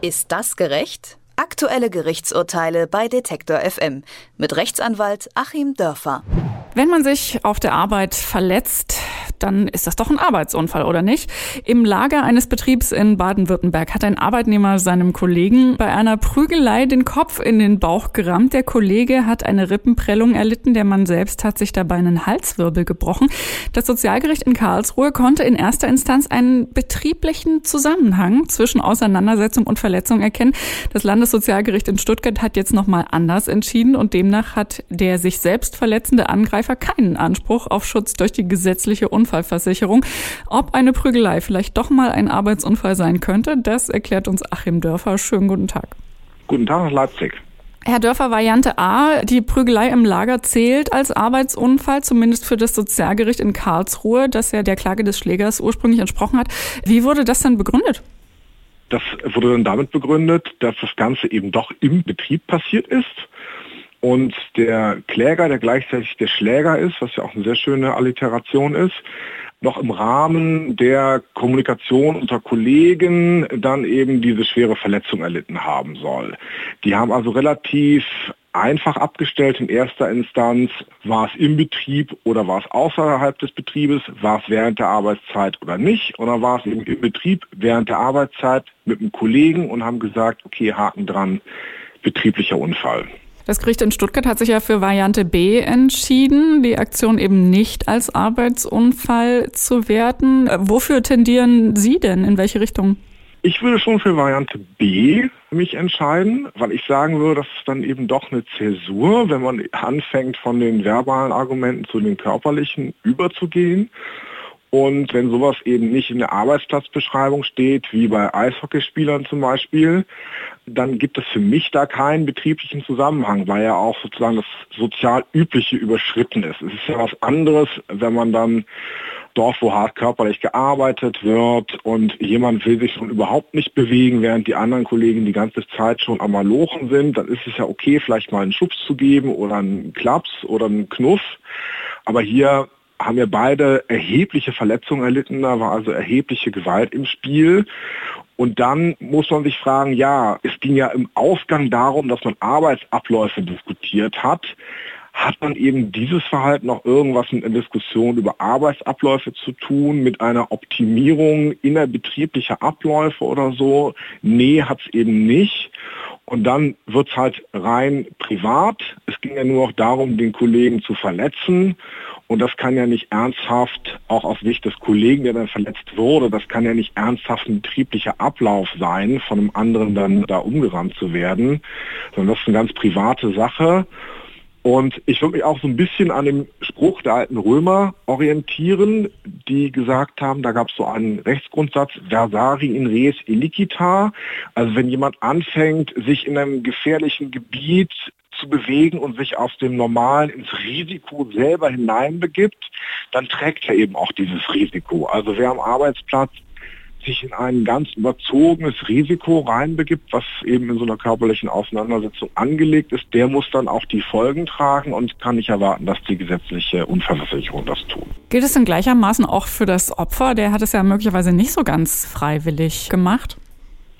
Ist das gerecht? Aktuelle Gerichtsurteile bei Detektor FM mit Rechtsanwalt Achim Dörfer. Wenn man sich auf der Arbeit verletzt, dann ist das doch ein Arbeitsunfall, oder nicht? Im Lager eines Betriebs in Baden-Württemberg hat ein Arbeitnehmer seinem Kollegen bei einer Prügelei den Kopf in den Bauch gerammt. Der Kollege hat eine Rippenprellung erlitten. Der Mann selbst hat sich dabei einen Halswirbel gebrochen. Das Sozialgericht in Karlsruhe konnte in erster Instanz einen betrieblichen Zusammenhang zwischen Auseinandersetzung und Verletzung erkennen. Das Landessozialgericht in Stuttgart hat jetzt nochmal anders entschieden und demnach hat der sich selbst verletzende Angreifer keinen Anspruch auf Schutz durch die gesetzliche Unfall Unfallversicherung. Ob eine Prügelei vielleicht doch mal ein Arbeitsunfall sein könnte, das erklärt uns Achim Dörfer. Schönen guten Tag. Guten Tag nach Leipzig. Herr Dörfer, Variante A, die Prügelei im Lager zählt als Arbeitsunfall, zumindest für das Sozialgericht in Karlsruhe, das ja der Klage des Schlägers ursprünglich entsprochen hat. Wie wurde das denn begründet? Das wurde dann damit begründet, dass das Ganze eben doch im Betrieb passiert ist und der Kläger, der gleichzeitig der Schläger ist, was ja auch eine sehr schöne Alliteration ist, noch im Rahmen der Kommunikation unter Kollegen dann eben diese schwere Verletzung erlitten haben soll. Die haben also relativ einfach abgestellt in erster Instanz, war es im Betrieb oder war es außerhalb des Betriebes, war es während der Arbeitszeit oder nicht, oder war es eben im Betrieb während der Arbeitszeit mit einem Kollegen und haben gesagt, okay, Haken dran, betrieblicher Unfall. Das Gericht in Stuttgart hat sich ja für Variante B entschieden, die Aktion eben nicht als Arbeitsunfall zu werten. Wofür tendieren Sie denn? In welche Richtung? Ich würde schon für Variante B mich entscheiden, weil ich sagen würde, das ist dann eben doch eine Zäsur, wenn man anfängt von den verbalen Argumenten zu den körperlichen überzugehen. Und wenn sowas eben nicht in der Arbeitsplatzbeschreibung steht, wie bei Eishockeyspielern zum Beispiel, dann gibt es für mich da keinen betrieblichen Zusammenhang, weil ja auch sozusagen das sozial Übliche überschritten ist. Es ist ja was anderes, wenn man dann dort, wo hart körperlich gearbeitet wird und jemand will sich schon überhaupt nicht bewegen, während die anderen Kollegen die ganze Zeit schon am Malochen sind, dann ist es ja okay, vielleicht mal einen Schubs zu geben oder einen Klaps oder einen Knuff. Aber hier haben wir beide erhebliche Verletzungen erlitten, da war also erhebliche Gewalt im Spiel. Und dann muss man sich fragen, ja, es ging ja im Ausgang darum, dass man Arbeitsabläufe diskutiert hat. Hat man eben dieses Verhalten noch irgendwas mit einer Diskussion über Arbeitsabläufe zu tun, mit einer Optimierung innerbetrieblicher Abläufe oder so? Nee, hat es eben nicht. Und dann wird es halt rein privat. Es ging ja nur noch darum, den Kollegen zu verletzen. Und das kann ja nicht ernsthaft, auch aus Sicht des Kollegen, der dann verletzt wurde, das kann ja nicht ernsthaft ein betrieblicher Ablauf sein, von einem anderen dann da umgerannt zu werden, sondern das ist eine ganz private Sache. Und ich würde mich auch so ein bisschen an dem Spruch der alten Römer orientieren, die gesagt haben, da gab es so einen Rechtsgrundsatz, versari in res illicita. Also wenn jemand anfängt, sich in einem gefährlichen Gebiet zu bewegen und sich aus dem Normalen ins Risiko selber hineinbegibt, dann trägt er eben auch dieses Risiko. Also wer am Arbeitsplatz sich in ein ganz überzogenes Risiko reinbegibt, was eben in so einer körperlichen Auseinandersetzung angelegt ist, der muss dann auch die Folgen tragen und kann nicht erwarten, dass die gesetzliche Unfallversicherung das tut. Gilt es in gleichermaßen auch für das Opfer? Der hat es ja möglicherweise nicht so ganz freiwillig gemacht.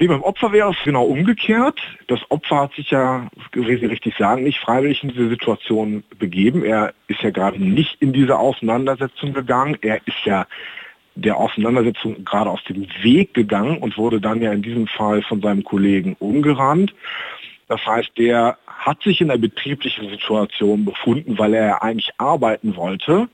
Nee, beim Opfer wäre es genau umgekehrt. Das Opfer hat sich ja, wie Sie richtig sagen, nicht freiwillig in diese Situation begeben. Er ist ja gerade nicht in diese Auseinandersetzung gegangen. Er ist ja der Auseinandersetzung gerade aus dem Weg gegangen und wurde dann ja in diesem Fall von seinem Kollegen umgerannt. Das heißt, der hat sich in einer betrieblichen Situation befunden, weil er eigentlich arbeiten wollte.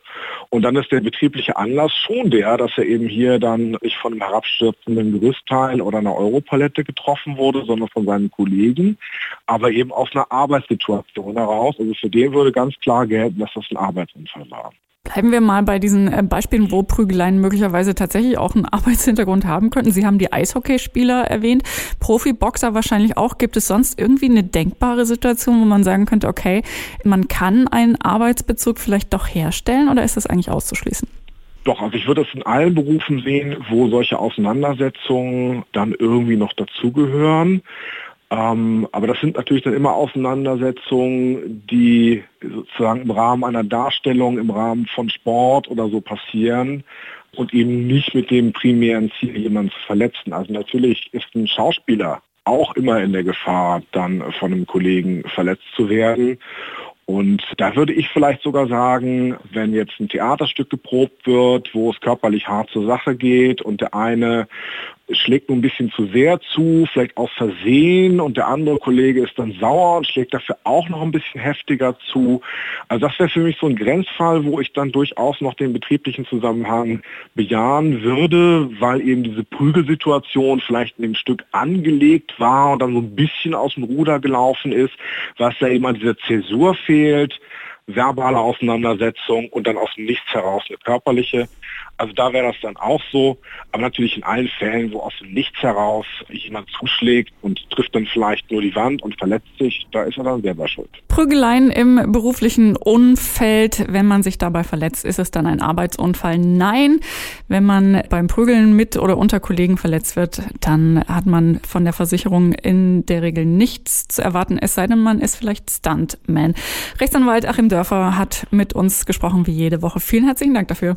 Und dann ist der betriebliche Anlass schon der, dass er eben hier dann nicht von einem herabstürzenden Gerüstteil oder einer Europalette getroffen wurde, sondern von seinen Kollegen, aber eben aus einer Arbeitssituation heraus. Also für den würde ganz klar gelten, dass das ein Arbeitsunfall war. Bleiben wir mal bei diesen äh, Beispielen, wo Prügeleien möglicherweise tatsächlich auch einen Arbeitshintergrund haben könnten. Sie haben die Eishockeyspieler erwähnt, Profiboxer wahrscheinlich auch. Gibt es sonst irgendwie eine denkbare Situation, wo man sagen könnte, okay, man kann einen Arbeitsbezug vielleicht doch herstellen oder ist das eigentlich auszuschließen? Doch, also ich würde es in allen Berufen sehen, wo solche Auseinandersetzungen dann irgendwie noch dazugehören. Ähm, aber das sind natürlich dann immer Auseinandersetzungen, die sozusagen im Rahmen einer Darstellung, im Rahmen von Sport oder so passieren und eben nicht mit dem primären Ziel, jemanden zu verletzen. Also natürlich ist ein Schauspieler auch immer in der Gefahr, dann von einem Kollegen verletzt zu werden. Und da würde ich vielleicht sogar sagen, wenn jetzt ein Theaterstück geprobt wird, wo es körperlich hart zur Sache geht und der eine schlägt nur ein bisschen zu sehr zu, vielleicht aus Versehen und der andere Kollege ist dann sauer und schlägt dafür auch noch ein bisschen heftiger zu. Also das wäre für mich so ein Grenzfall, wo ich dann durchaus noch den betrieblichen Zusammenhang bejahen würde, weil eben diese Prügelsituation vielleicht in dem Stück angelegt war und dann so ein bisschen aus dem Ruder gelaufen ist, was da eben an dieser Zäsur fehlt verbale Auseinandersetzung und dann aus dem Nichts heraus eine körperliche. Also da wäre das dann auch so. Aber natürlich in allen Fällen, wo aus dem Nichts heraus jemand zuschlägt und trifft dann vielleicht nur die Wand und verletzt sich, da ist er dann selber schuld. Prügeleien im beruflichen Umfeld, wenn man sich dabei verletzt, ist es dann ein Arbeitsunfall? Nein. Wenn man beim Prügeln mit oder unter Kollegen verletzt wird, dann hat man von der Versicherung in der Regel nichts zu erwarten, es sei denn, man ist vielleicht Stuntman. Rechtsanwalt Achim Dörfer hat mit uns gesprochen wie jede Woche. Vielen herzlichen Dank dafür.